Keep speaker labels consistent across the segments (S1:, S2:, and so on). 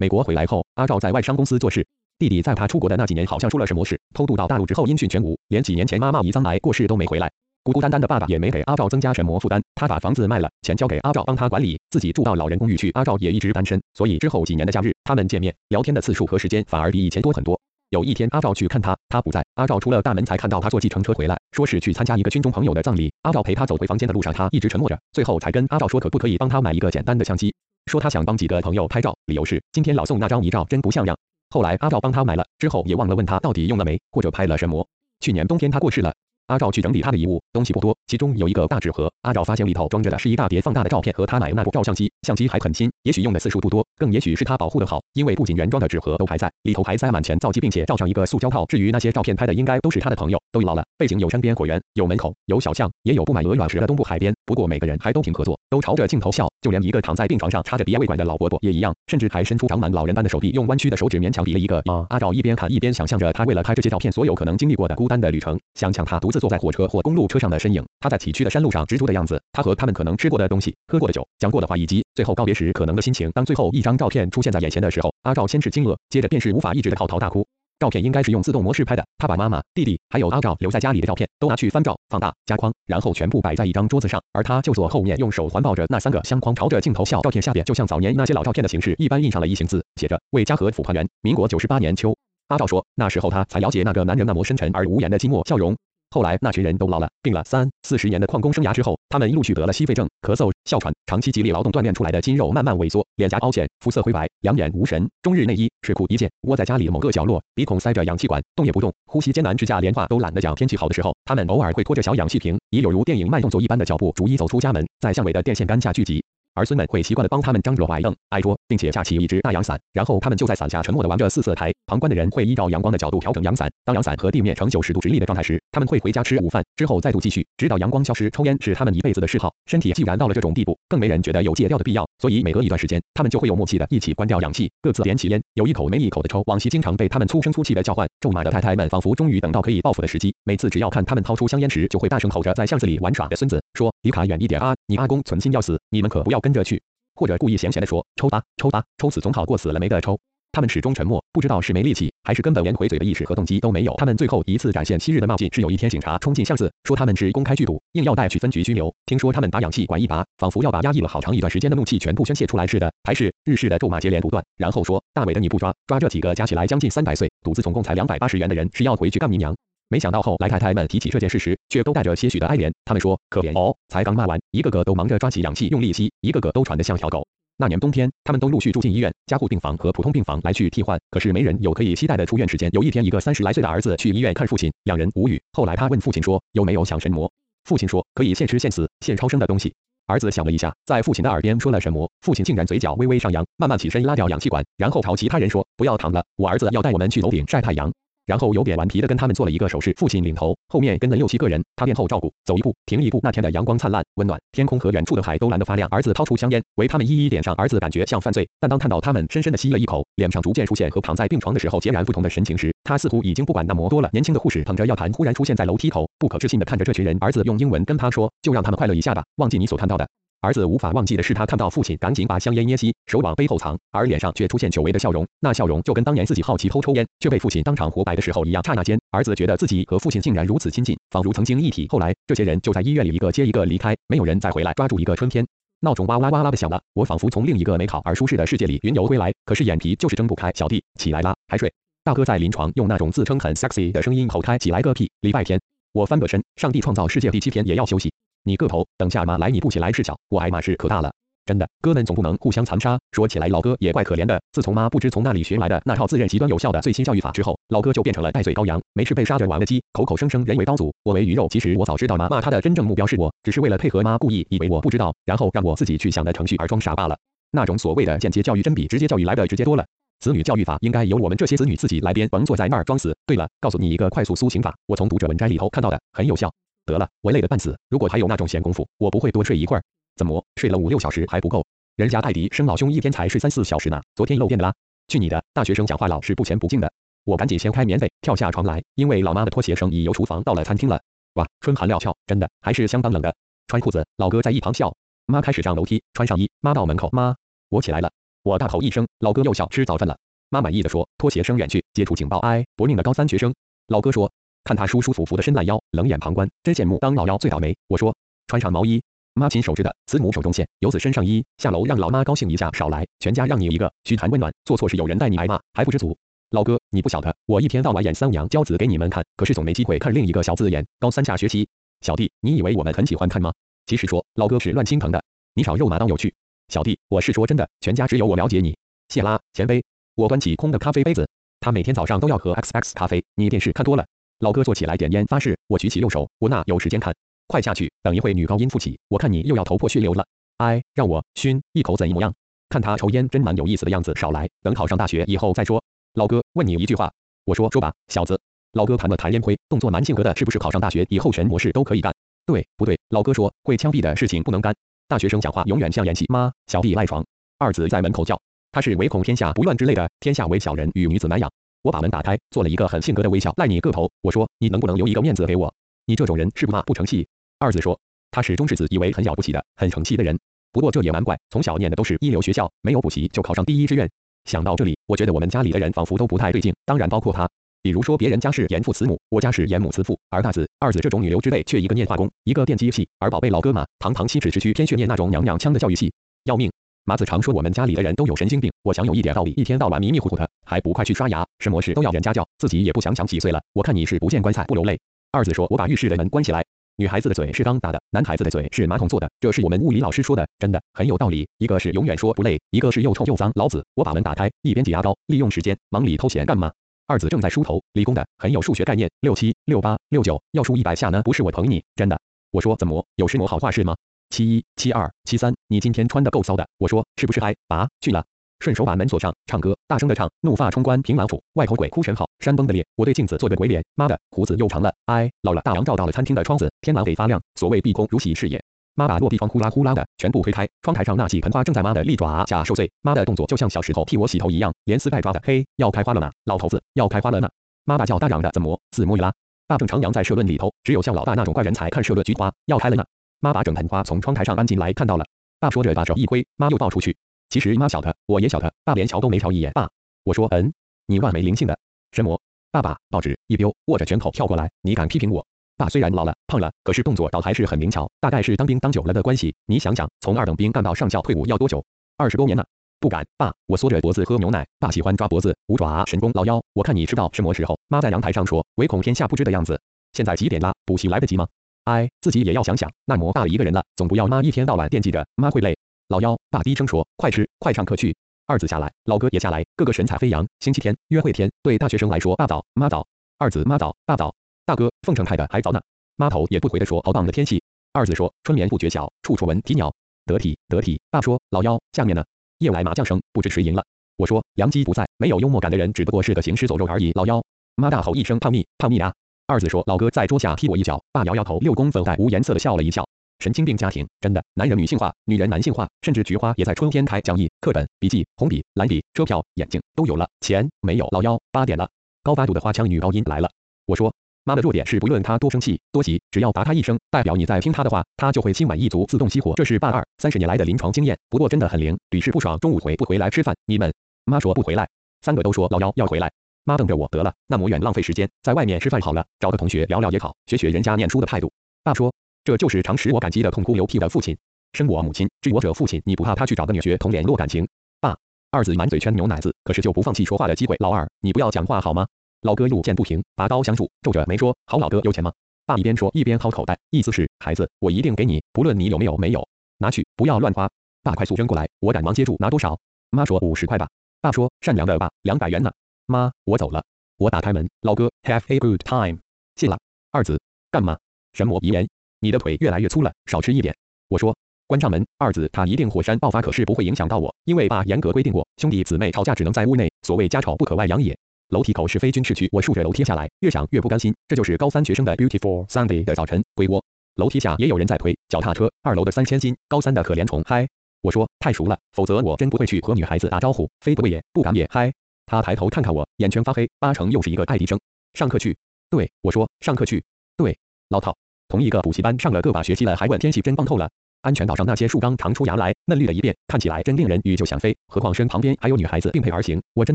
S1: 美国回来后，阿赵在外商公司做事。弟弟在他出国的那几年好像出了什么事，偷渡到大陆之后音讯全无，连几年前妈妈胰脏癌过世都没回来。孤孤单单的爸爸也没给阿赵增加什么负担，他把房子卖了，钱交给阿赵帮他管理，自己住到老人公寓去。阿赵也一直单身，所以之后几年的假日，他们见面聊天的次数和时间反而比以前多很多。有一天阿赵去看他，他不在，阿赵出了大门才看到他坐计程车回来，说是去参加一个军中朋友的葬礼。阿赵陪他走回房间的路上，他一直沉默着，最后才跟阿赵说可不可以帮他买一个简单的相机，说他想帮几个朋友拍照，理由是今天老宋那张遗照真不像样。后来阿赵帮他买了，之后也忘了问他到底用了没，或者拍了什么。去年冬天他过世了。阿赵去整理他的遗物，东西不多，其中有一个大纸盒。阿赵发现里头装着的是一大叠放大的照片和他买的那部照相机，相机还很新，也许用的次数不多，更也许是他保护的好，因为不仅原装的纸盒都还在，里头还塞满钱皂机，并且罩上一个塑胶套。至于那些照片拍的，应该都是他的朋友，都老了。背景有山边果园，有门口，有小巷，也有布满鹅卵石的东部海边。不过每个人还都挺合作，都朝着镜头笑，就连一个躺在病床上插着鼻胃管的老伯伯也一样，甚至还伸出长满老人斑的手臂，用弯曲的手指勉强比了一个啊。阿赵一边看一边想象着他为了拍这些照片所有可能经历过的孤单的旅程，想想他独自坐在火车或公路。车上的身影，他在崎岖的山路上执着的样子，他和他们可能吃过的东西、喝过的酒、讲过的话，以及最后告别时可能的心情。当最后一张照片出现在眼前的时候，阿赵先是惊愕，接着便是无法抑制的嚎啕大哭。照片应该是用自动模式拍的，他把妈妈、弟弟还有阿赵留在家里的照片都拿去翻照、放大、加框，然后全部摆在一张桌子上，而他就坐后面，用手环抱着那三个相框，朝着镜头笑。照片下边就像早年那些老照片的形式一般，印上了一行字，写着“为家和府团圆，民国九十八年秋”。阿赵说，那时候他才了解那个男人那么深沉而无言的寂寞笑容。后来那群人都老了，病了三四十年的矿工生涯之后，他们陆续得了矽肺症、咳嗽、哮喘，长期激烈劳动锻炼出来的筋肉慢慢萎缩，脸颊凹陷，肤色灰白，两眼无神，终日内衣睡裤一件，窝在家里某个角落，鼻孔塞着氧气管，动也不动，呼吸艰难，之下连话都懒得讲。天气好的时候，他们偶尔会拖着小氧气瓶，以有如电影慢动作一般的脚步，逐一走出家门，在巷尾的电线杆下聚集。儿孙们会习惯地帮他们张罗矮凳、矮桌，并且架起一只大阳伞，然后他们就在伞下沉默地玩着四色台。旁观的人会依照阳光的角度调整阳伞，当阳伞和地面呈九十度直立的状态时，他们会回家吃午饭，之后再度继续，直到阳光消失。抽烟是他们一辈子的嗜好，身体既然到了这种地步，更没人觉得有戒掉的必要，所以每隔一段时间，他们就会有默契的一起关掉氧气，各自点起烟，有一口没一口的抽。往昔经常被他们粗声粗气的叫唤、咒骂的太太们，仿佛终于等到可以报复的时机。每次只要看他们掏出香烟时，就会大声吼着在巷子里玩耍的孙子说：“离卡远一点啊，你阿公存心要死，你们可不要跟着去。”或者故意闲闲的说：“抽吧，抽吧，抽死总好过死了没得抽。”他们始终沉默，不知道是没力气，还是根本连回嘴的意识和动机都没有。他们最后一次展现昔日的冒进，是有一天警察冲进巷子，说他们是公开聚赌，硬要带去分局拘留。听说他们打氧气管一拔，仿佛要把压抑了好长一段时间的怒气全部宣泄出来似的，还是日式的咒骂接连不断。然后说：“大伟的你不抓，抓这几个加起来将近三百岁，赌资总共才两百八十元的人是要回去干你娘。”没想到后来太太们提起这件事时，却都带着些许的哀怜。他们说：“可怜哦，才刚骂完，一个个都忙着抓起氧气用力吸，一个个都喘得像条狗。”那年冬天，他们都陆续住进医院、加护病房和普通病房来去替换，可是没人有可以期待的出院时间。有一天，一个三十来岁的儿子去医院看父亲，两人无语。后来他问父亲说：“有没有想神魔？”父亲说：“可以现吃现死、现超生的东西。”儿子想了一下，在父亲的耳边说了什么，父亲竟然嘴角微微上扬，慢慢起身拉掉氧气管，然后朝其他人说：“不要躺了，我儿子要带我们去楼顶晒太阳。”然后有点顽皮的跟他们做了一个手势，父亲领头，后面跟了六七个人，他便后照顾，走一步停一步。那天的阳光灿烂温暖，天空和远处的海都蓝得发亮。儿子掏出香烟，为他们一一点上。儿子感觉像犯罪，但当看到他们深深的吸了一口，脸上逐渐出现和躺在病床的时候截然不同的神情时，他似乎已经不管那么多了。年轻的护士捧着药盘忽然出现在楼梯口，不可置信的看着这群人。儿子用英文跟他说：“就让他们快乐一下吧，忘记你所看到的。”儿子无法忘记的是，他看到父亲赶紧把香烟捏熄，手往背后藏，而脸上却出现久违的笑容。那笑容就跟当年自己好奇偷抽烟，却被父亲当场活埋的时候一样。刹那间，儿子觉得自己和父亲竟然如此亲近，仿如曾经一体。后来，这些人就在医院里一个接一个离开，没有人再回来抓住一个春天。闹钟哇哇哇啦的响了，我仿佛从另一个美好而舒适的世界里云游归来，可是眼皮就是睁不开。小弟，起来啦，还睡？大哥在临床用那种自称很 sexy 的声音吼开：“起来个屁！礼拜天，我翻个身，上帝创造世界第七天也要休息。”你个头，等下妈来你不起来是小，我挨骂是可大了。真的，哥们总不能互相残杀。说起来，老哥也怪可怜的。自从妈不知从哪里学来的那套自认极端有效的最新教育法之后，老哥就变成了带嘴羔羊，没事被杀着玩的鸡，口口声声人为刀俎，我为鱼肉。其实我早知道妈骂他的真正目标是我，只是为了配合妈，故意以为我不知道，然后让我自己去想的程序而装傻罢了。那种所谓的间接教育，真比直接教育来的直接多了。子女教育法应该由我们这些子女自己来编，甭坐在那儿装死。对了，告诉你一个快速苏醒法，我从读者文摘里头看到的，很有效。得了，我累得半死。如果还有那种闲工夫，我不会多睡一会儿。怎么睡了五六小时还不够？人家艾迪生老兄一天才睡三四小时呢。昨天漏电的啦。去你的！大学生讲话老是不前不进的。我赶紧掀开棉被，跳下床来，因为老妈的拖鞋声已由厨房到了餐厅了。哇，春寒料峭，真的还是相当冷的。穿裤子，老哥在一旁笑。妈开始上楼梯，穿上衣。妈到门口，妈，我起来了。我大吼一声，老哥又笑吃早饭了。妈满意的说，拖鞋声远去，接触警报。哎，搏命的高三学生。老哥说，看他舒舒服服的伸懒腰，冷眼旁观，真羡慕。当老幺最倒霉。我说，穿上毛衣。妈亲手织的，慈母手中线，游子身上衣。下楼让老妈高兴一下，少来，全家让你一个，嘘寒问暖，做错事有人带你挨骂，还不知足。老哥，你不晓得，我一天到晚演三娘教子给你们看，可是总没机会看另一个小子演。高三下学期，小弟，你以为我们很喜欢看吗？其实说，老哥是乱心疼的。你少肉麻当有趣，小弟，我是说真的，全家只有我了解你。谢啦，前辈。我端起空的咖啡杯子，他每天早上都要喝 XX 咖啡。你电视看多了。老哥坐起来点烟发誓。我举起右手，我那有时间看？快下去，等一会女高音复起，我看你又要头破血流了。哎，让我熏一口怎么样？看他抽烟真蛮有意思的样子，少来，等考上大学以后再说。老哥问你一句话，我说说吧，小子。老哥弹了弹烟灰，动作蛮性格的，是不是考上大学以后全模式都可以干？对不对？老哥说会枪毙的事情不能干，大学生讲话永远像演戏。妈，小弟赖床。二子在门口叫，他是唯恐天下不乱之类的，天下为小人与女子难养。我把门打开，做了一个很性格的微笑，赖你个头。我说你能不能留一个面子给我？你这种人是不骂不成器。二子说他始终是自以为很了不起的，很成器的人。不过这也难怪，从小念的都是一流学校，没有补习就考上第一志愿。想到这里，我觉得我们家里的人仿佛都不太对劲，当然包括他。比如说别人家是严父慈母，我家是严母慈父，而大子、二子这种女流之辈，却一个念化工，一个电机系，而宝贝老哥嘛，堂堂七尺之躯，偏去念那种娘娘腔的教育系，要命！麻子常说我们家里的人都有神经病，我想有一点道理，一天到晚迷迷糊糊的，还不快去刷牙，什么事都要人家教，自己也不想想几岁了。我看你是不见棺材不流泪。二子说，我把浴室的门关起来。女孩子的嘴是钢打的，男孩子的嘴是马桶做的，这是我们物理老师说的，真的很有道理。一个是永远说不累，一个是又臭又脏。老子，我把门打开，一边挤牙膏，利用时间忙里偷闲干嘛？二子正在梳头，理工的，很有数学概念。六七六八六九，要梳一百下呢，不是我捧你，真的。我说怎么有什么好话是吗？七一七二七三，你今天穿的够骚的。我说是不是嗨？拔去了。顺手把门锁上，唱歌，大声的唱。怒发冲冠，凭栏处，外头鬼哭神嚎，山崩的裂。我对镜子做个鬼脸，妈的，胡子又长了，哎，老了。大阳照到了餐厅的窗子，天蓝得发亮。所谓碧空如洗是也。妈把落地窗呼啦呼啦的全部推开，窗台上那几盆花正在妈的利爪下受罪。妈的动作就像小时候替我洗头一样，连丝带抓的。嘿，要开花了呢，老头子要开花了呢。妈大叫大嚷的，怎么自摸鱼啦？爸正常阳在社论里头，只有像老大那种怪人才看社论菊花要开了呢。妈把整盆花从窗台上搬进来，看到了。爸说着把手一挥，妈又抱出去。其实妈晓得，我也晓得，爸连瞧都没瞧一眼。爸，我说，嗯，你万没灵性的，神魔。爸爸，报纸一丢，握着拳头跳过来，你敢批评我？爸虽然老了，胖了，可是动作倒还是很灵巧，大概是当兵当久了的关系。你想想，从二等兵干到上校退伍要多久？二十多年呢。不敢，爸，我缩着脖子喝牛奶。爸喜欢抓脖子，五爪神功。老幺，我看你吃到什么时候？妈在阳台上说，唯恐天下不知的样子。现在几点啦？补习来得及吗？哎，自己也要想想，那么大一个人了，总不要妈一天到晚惦记着，妈会累。老幺，爸低声说：“快吃，快上课去。”二子下来，老哥也下来，个个神采飞扬。星期天，约会天，对大学生来说，爸早，妈早。二子妈早，爸早。大哥，奉城派的还早呢。妈头也不回的说：“好棒的天气。”二子说：“春眠不觉晓，处处闻啼鸟。”得体，得体。爸说：“老幺，下面呢？夜来麻将声，不知谁赢了。”我说：“良机不在，没有幽默感的人，只不过是个行尸走肉而已。”老幺，妈大吼一声：“胖蜜，胖蜜啊！”二子说：“老哥在桌下踢我一脚。”爸摇摇头，六宫粉黛无颜色的笑了一笑。神经病家庭，真的，男人女性化，女人男性化，甚至菊花也在春天开。讲义、课本、笔记、红笔、蓝笔、车票、眼镜都有了，钱没有。老幺，八点了。高八度的花腔女高音来了。我说，妈的弱点是不论她多生气、多急，只要答她一声，代表你在听她的话，她就会心满意足，自动熄火。这是爸二三十年来的临床经验，不过真的很灵，屡试不爽。中午回不回来吃饭？你们妈说不回来，三个都说老幺要回来。妈瞪着我，得了，那么远浪费时间，在外面吃饭好了，找个同学聊聊也好，学学人家念书的态度。爸说。这就是常使我感激的痛哭流涕的父亲，生我母亲，知我者父亲。你不怕他去找个女学童联络感情？爸，二子满嘴圈牛奶子，可是就不放弃说话的机会。老二，你不要讲话好吗？老哥路见不平，拔刀相助，皱着眉说：好老哥有钱吗？爸一边说一边掏口袋，意思是孩子，我一定给你，不论你有没有没有，拿去，不要乱花。爸快速扔过来，我赶忙接住，拿多少？妈说五十块吧。爸说善良的爸，两百元呢。妈，我走了。我打开门，老哥，Have a good time。谢了。二子，干嘛？神魔遗言。你的腿越来越粗了，少吃一点。我说，关上门，二子他一定火山爆发，可是不会影响到我，因为爸严格规定过，兄弟姊妹吵架只能在屋内，所谓家吵不可外扬也。楼梯口是非军事区，我竖着楼梯下来，越想越不甘心，这就是高三学生的 beautiful Sunday 的早晨，鬼窝。楼梯下也有人在推脚踏车，二楼的三千斤，高三的可怜虫，嗨。我说太熟了，否则我真不会去和女孩子打招呼，非不会也不敢也嗨。他抬头看看我，眼圈发黑，八成又是一个爱迪生。上课去。对，我说上课去。对，老套。同一个补习班上了个把学期了，还问天气真棒透了。安全岛上那些树刚长出芽来，嫩绿的一片，看起来真令人欲就想飞。何况身旁边还有女孩子并配而行，我真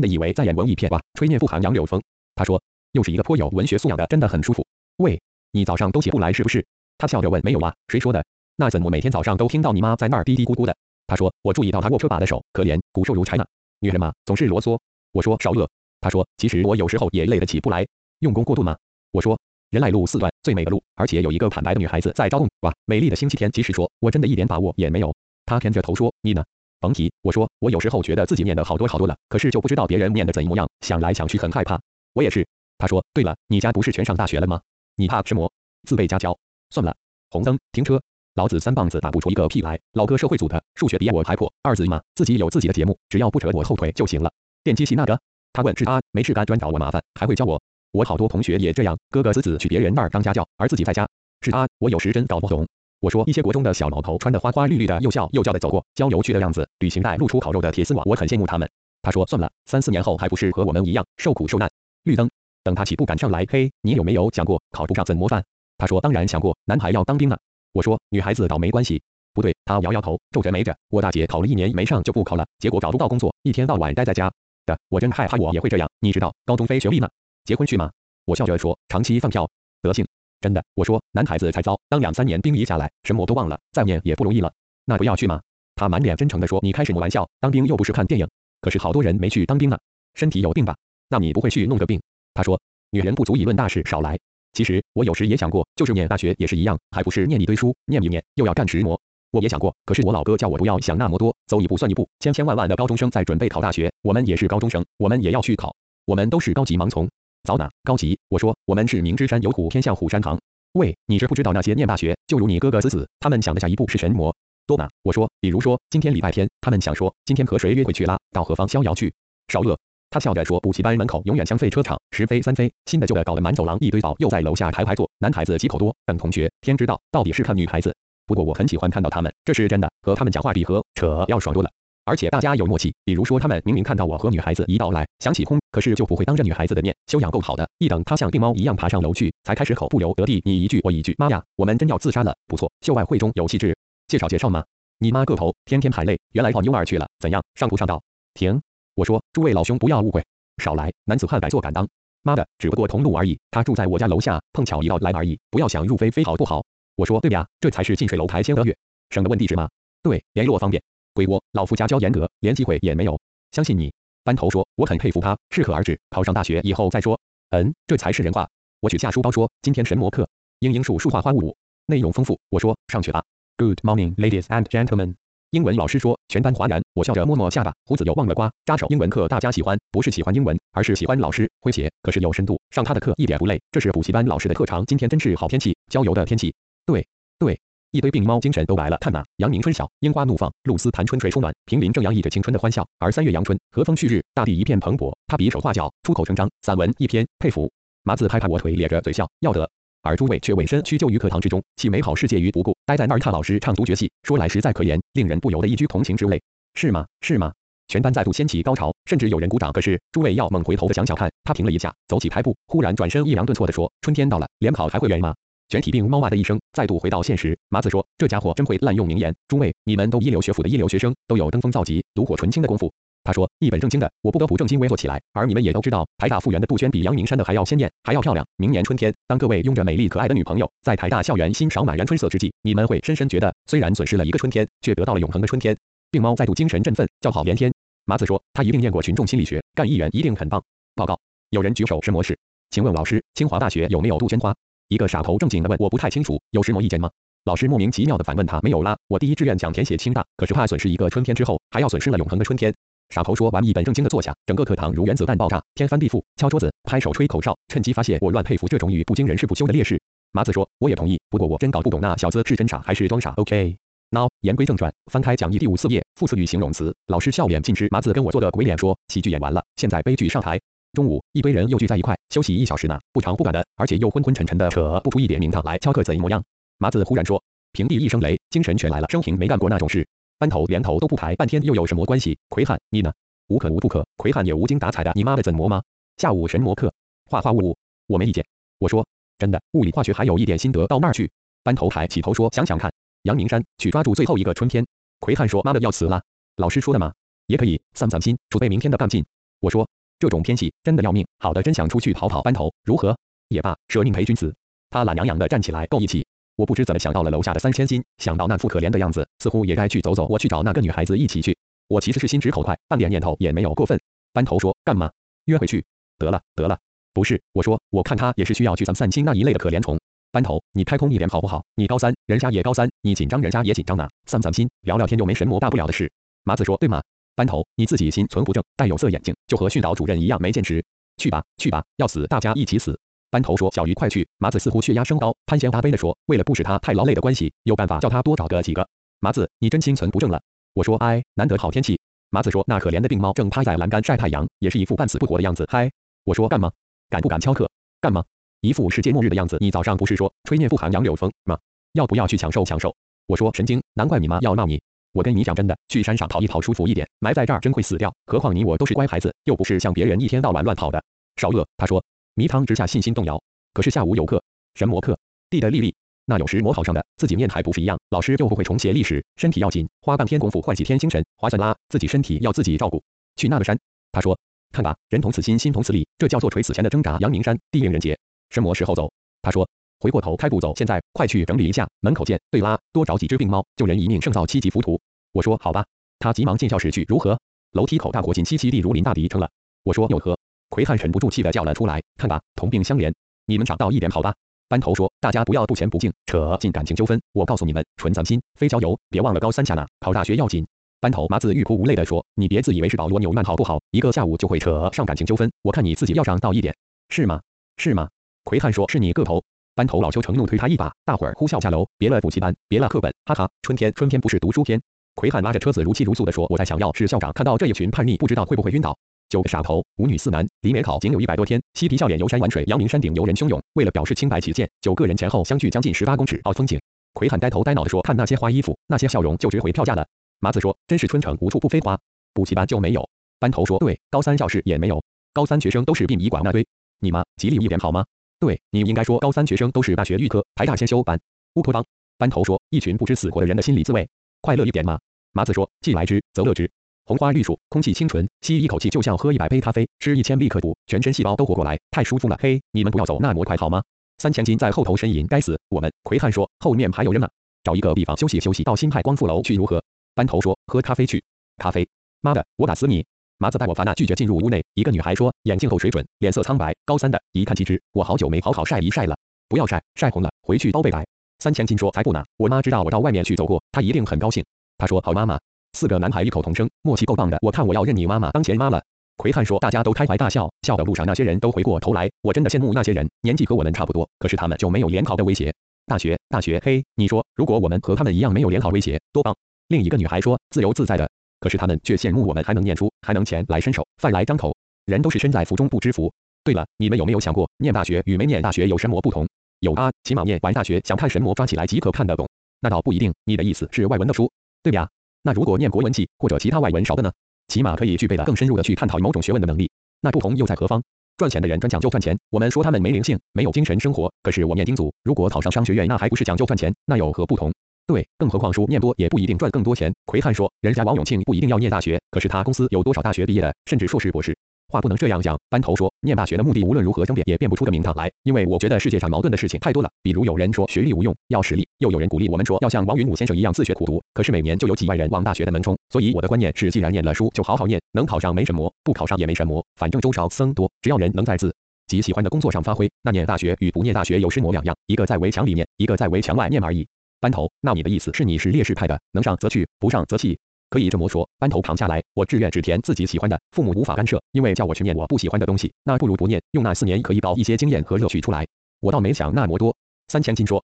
S1: 的以为在演文艺片哇，吹面不寒杨柳风。他说，又是一个颇有文学素养的，真的很舒服。喂，你早上都起不来是不是？他笑着问。没有啊，谁说的？那怎么每天早上都听到你妈在那儿嘀嘀咕咕的？他说，我注意到他握车把的手，可怜，骨瘦如柴呢。女人嘛，总是啰嗦。我说少乐。他说，其实我有时候也累得起不来，用功过度吗？我说，人来路四段，最美的路，而且有一个坦白的女孩子在招供。哇，美丽的星期天，其实说，我真的一点把握也没有。他偏着头说，你呢？甭提。我说，我有时候觉得自己念的好多好多了，可是就不知道别人念的怎么样，想来想去很害怕。我也是。他说，对了，你家不是全上大学了吗？你怕什么？自备家教。算了。红灯，停车。老子三棒子打不出一个屁来。老哥社会组的，数学比我还破。二子嘛，自己有自己的节目，只要不扯我后腿就行了。电机系那个，他问是他，没事干专找我麻烦，还会教我。我好多同学也这样，哥哥姊姊去别人那儿当家教，而自己在家。是他，我有时真搞不懂。我说一些国中的小老头穿的花花绿绿的，又笑又叫的走过，郊游去的样子，旅行袋露出烤肉的铁丝网，我很羡慕他们。他说算了，三四年后还不是和我们一样受苦受难。绿灯，等他起步赶上来，嘿，你有没有想过考不上怎么办？他说当然想过，男孩要当兵呢。我说女孩子倒没关系。不对，他摇摇头，皱着眉着。我大姐考了一年没上就不考了，结果找不到工作，一天到晚待在家的。我真害怕我也会这样。你知道高中非学历吗？结婚去吗？我笑着说，长期放票，德性。真的，我说男孩子才糟，当两三年兵役下来，什么都忘了，再念也不容易了。那不要去吗？他满脸真诚地说，你开什么玩笑？当兵又不是看电影。可是好多人没去当兵呢，身体有病吧？那你不会去弄个病？他说，女人不足以论大事，少来。其实我有时也想过，就是念大学也是一样，还不是念一堆书，念一念又要干实模。我也想过，可是我老哥叫我不要想那么多，走一步算一步。千千万万的高中生在准备考大学，我们也是高中生，我们也要去考，我们都是高级盲从。早哪高级？我说我们是明知山有虎，偏向虎山行。喂，你知不知道那些念大学，就如你哥哥子子，他们想的下一步是神魔多呢？我说，比如说今天礼拜天，他们想说今天和谁约会去啦？到何方逍遥去？少乐。他笑着说：“补习班门口永远像废车场，十飞三飞，新的旧的搞得满走廊一堆宝，又在楼下排排坐。男孩子几口多，等同学，天知道到底是看女孩子。不过我很喜欢看到他们，这是真的，和他们讲话比和扯要爽多了。而且大家有默契，比如说他们明明看到我和女孩子一道来，想起空，可是就不会当着女孩子的面，修养够好的，一等他像病猫一样爬上楼去，才开始口不留得地你一句我一句。妈呀，我们真要自杀了！不错，秀外慧中有气质，介绍介绍吗？你妈个头，天天排累，原来泡妞儿去了，怎样，上不上道？停！我说，诸位老兄不要误会。”少来，男子汉百做敢当。妈的，只不过同路而已。他住在我家楼下，碰巧一道来而已。不要想入非非，好不好？我说对呀，这才是近水楼台先得月，省得问地址嘛？对，联络方便。鬼窝，老夫家教严格，连机会也没有。相信你。班头说，我很佩服他，适可而止，考上大学以后再说。嗯，这才是人话。我取下书包说，今天神魔课，英英数数画花物，内容丰富。我说上去吧。Good morning, ladies and gentlemen. 英文老师说，全班哗然。我笑着摸摸下巴，胡子又忘了刮，扎手。英文课大家喜欢，不是喜欢英文，而是喜欢老师诙谐，可是有深度。上他的课一点不累，这是补习班老师的特长。今天真是好天气，郊游的天气。对对，一堆病猫精神都来了。看呐，阳明春晓，樱花怒放，露丝潭春水初暖，平林正洋溢着青春的欢笑。而三月阳春，和风煦日，大地一片蓬勃。他比手画脚，出口成章，散文一篇，佩服。麻子拍拍我腿，咧着嘴笑，要得。而诸位却委身屈就于课堂之中，弃美好世界于不顾，待在那儿看老师唱独角戏，说来实在可怜，令人不由得一居同情之泪，是吗？是吗？全班再度掀起高潮，甚至有人鼓掌。可是诸位要猛回头的想想看，他停了一下，走起台步，忽然转身抑扬顿挫地说：“春天到了，联考还会远吗？”全体病猫哇的一声，再度回到现实。麻子说：“这家伙真会滥用名言。”诸位，你们都一流学府的一流学生，都有登峰造极、炉火纯青的功夫。他说：“一本正经的，我不得不正襟危坐起来。而你们也都知道，台大复原的杜鹃比阳明山的还要鲜艳，还要漂亮。明年春天，当各位拥着美丽可爱的女朋友，在台大校园欣赏满园春色之际，你们会深深觉得，虽然损失了一个春天，却得到了永恒的春天。”病猫再度精神振奋，叫好连天。麻子说：“他一定念过群众心理学，干议员一定很棒。”报告，有人举手是模式，请问老师，清华大学有没有杜鹃花？一个傻头正经的问：“我不太清楚，有什么意见吗？”老师莫名其妙的反问他：“没有啦，我第一志愿想填写清大，可是怕损失一个春天之后，还要损失了永恒的春天。”傻头说完，一本正经的坐下，整个课堂如原子弹爆炸，天翻地覆，敲桌子，拍手，吹口哨，趁机发泄我乱佩服这种语不惊人誓不休的烈士。麻子说，我也同意，不过我真搞不懂那小子是真傻还是装傻。OK，now 言归正传，翻开讲义第五四页，副词语形容词。老师笑脸尽失，麻子跟我做的鬼脸说，喜剧演完了，现在悲剧上台。中午，一堆人又聚在一块，休息一小时呢，不长不短的，而且又昏昏沉沉的，扯不出一点名堂来，敲课怎么样？麻子忽然说，平地一声雷，精神全来了，生平没干过那种事。班头连头都不抬半天，又有什么关系？魁汉，你呢？无可无不可，魁汉也无精打采的。你妈的怎么吗？下午神魔课，画画物物，我没意见。我说真的，物理化学还有一点心得，到那儿去。班头抬起头说，想想看，阳明山去抓住最后一个春天。奎汉说：“妈的，要死了！老师说的吗？也可以散散心，储备明天的干劲。”我说：“这种天气真的要命，好的真想出去跑跑班头，如何？也罢，舍命陪君子。”他懒洋洋的站起来，够义气。我不知怎么想到了楼下的三千金，想到那副可怜的样子，似乎也该去走走。我去找那个女孩子一起去。我其实是心直口快，半点念头也没有过分。班头说：“干嘛？约回去？得了，得了。”不是，我说，我看他也是需要去散散心那一类的可怜虫。班头，你开空一点好不好？你高三，人家也高三，你紧张，人家也紧张呢。散散心，聊聊天又没什么大不了的事。麻子说，对吗？班头，你自己心存不正，戴有色眼镜，就和训导主任一样没见识。去吧，去吧，要死大家一起死。班头说，小鱼快去。麻子似乎血压升高，攀肩搭背地说，为了不使他太劳累的关系，有办法叫他多找个几个。麻子，你真心存不正了。我说，哎，难得好天气。麻子说，那可怜的病猫正趴在栏杆晒太阳，也是一副半死不活的样子。嗨，我说干吗？敢不敢敲课？干吗？一副世界末日的样子。你早上不是说吹面不寒杨柳风吗？要不要去享受享受？我说神经，难怪你妈要骂你。我跟你讲真的，去山上跑一跑舒服一点，埋在这儿真会死掉。何况你我都是乖孩子，又不是像别人一天到晚乱跑的。少饿。他说，迷汤之下信心动摇。可是下午有课，神魔课，地的丽丽，那有时魔考上的，自己念还不是一样？老师又不会重写历史，身体要紧，花半天功夫换几天精神，划算啦。自己身体要自己照顾。去那个山。他说。看吧，人同此心，心同此理，这叫做垂死前的挣扎。阳明山，地灵人杰，什么时候走？他说，回过头开步走。现在快去整理一下，门口见。对啦，多找几只病猫，救人一命胜造七级浮屠。我说好吧。他急忙进教室去。如何？楼梯口大火紧凄凄地如临大敌，成了。我说又何？奎汉沉不住气的叫了出来。看吧，同病相怜，你们长道一点好吧。班头说，大家不要不前不敬，扯进感情纠纷。我告诉你们，纯咱心，非交友。别忘了高三下呢，考大学要紧。班头麻子欲哭无泪地说：“你别自以为是保罗纽曼好不好？一个下午就会扯上感情纠纷，我看你自己要上道一点，是吗？是吗？”奎汉说：“是你个头。”班头老邱承怒推他一把，大伙儿呼啸下楼，别了补习班，别了课本，哈哈！春天，春天不是读书天。奎汉拉着车子如泣如诉地说：“我在想要是校长看到这一群叛逆，不知道会不会晕倒。”九个傻头，五女四男，离联考仅有一百多天，嬉皮笑脸游山玩水，阳明山顶游人汹涌。为了表示清白起见，九个人前后相距将近十八公尺，好风景。奎汉呆头呆脑地说：“看那些花衣服，那些笑容，就值回票价了。”麻子说：“真是春城无处不飞花，补习班就没有。”班头说：“对，高三教室也没有，高三学生都是殡仪馆那堆。你妈吉利一点好吗？对你应该说高三学生都是大学预科，台大先修班。乌托邦。”班头说：“一群不知死活的人的心理滋味，快乐一点吗？”麻子说：“既来之，则乐之。红花绿树，空气清纯，吸一口气就像喝一百杯咖啡，吃一千粒克补，全身细胞都活过来，太舒服了。嘿，你们不要走那么快好吗？”三千金在后头呻吟：“该死，我们。”奎汉说：“后面还有人呢，找一个地方休息休息，到新派光复楼去如何？”班头说：“喝咖啡去。”咖啡，妈的，我打死你！麻子带我发那拒绝进入屋内。一个女孩说：“眼镜后水准，脸色苍白，高三的，一看即知。”我好久没好好晒一晒了，不要晒，晒红了，回去包被改。三千金说：“才不呢，我妈知道我到外面去走过，她一定很高兴。”她说：“好妈妈。”四个男孩异口同声，默契够棒的。我看我要认你妈妈当前妈了。奎汉说：“大家都开怀大笑，笑的路上那些人都回过头来，我真的羡慕那些人，年纪和我们差不多，可是他们就没有联考的威胁。大学，大学，嘿，你说，如果我们和他们一样没有联考威胁，多棒！”另一个女孩说：“自由自在的，可是他们却羡慕我们还能念书，还能钱来伸手，饭来张口。人都是身在福中不知福。对了，你们有没有想过，念大学与没念大学有什么不同？有啊，起码念完大学想看神魔抓起来即可看得懂。那倒不一定，你的意思是外文的书，对呀？那如果念国文系或者其他外文少的呢？起码可以具备了更深入的去探讨某种学问的能力。那不同又在何方？赚钱的人专讲究赚钱，我们说他们没灵性，没有精神生活。可是我念丁祖，如果考上商学院，那还不是讲究赚钱？那有何不同？”对，更何况书念多也不一定赚更多钱。奎汉说，人家王永庆不一定要念大学，可是他公司有多少大学毕业的，甚至硕士博士？话不能这样讲。班头说，念大学的目的无论如何争辩也辩不出个名堂来，因为我觉得世界上矛盾的事情太多了。比如有人说学历无用，要实力；又有人鼓励我们说要像王云武先生一样自学苦读。可是每年就有几万人往大学的门冲，所以我的观念是，既然念了书，就好好念，能考上没什么，不考上也没什么，反正周少僧多，只要人能在自己喜欢的工作上发挥，那念大学与不念大学有什么两样？一个在围墙里念，一个在围墙外念而已。班头，那你的意思是你是劣势派的，能上则去，不上则弃？可以这么说。班头扛下来，我志愿只填自己喜欢的，父母无法干涉，因为叫我去念我不喜欢的东西，那不如不念，用那四年可以搞一些经验和乐趣出来。我倒没想那么多。三千金说，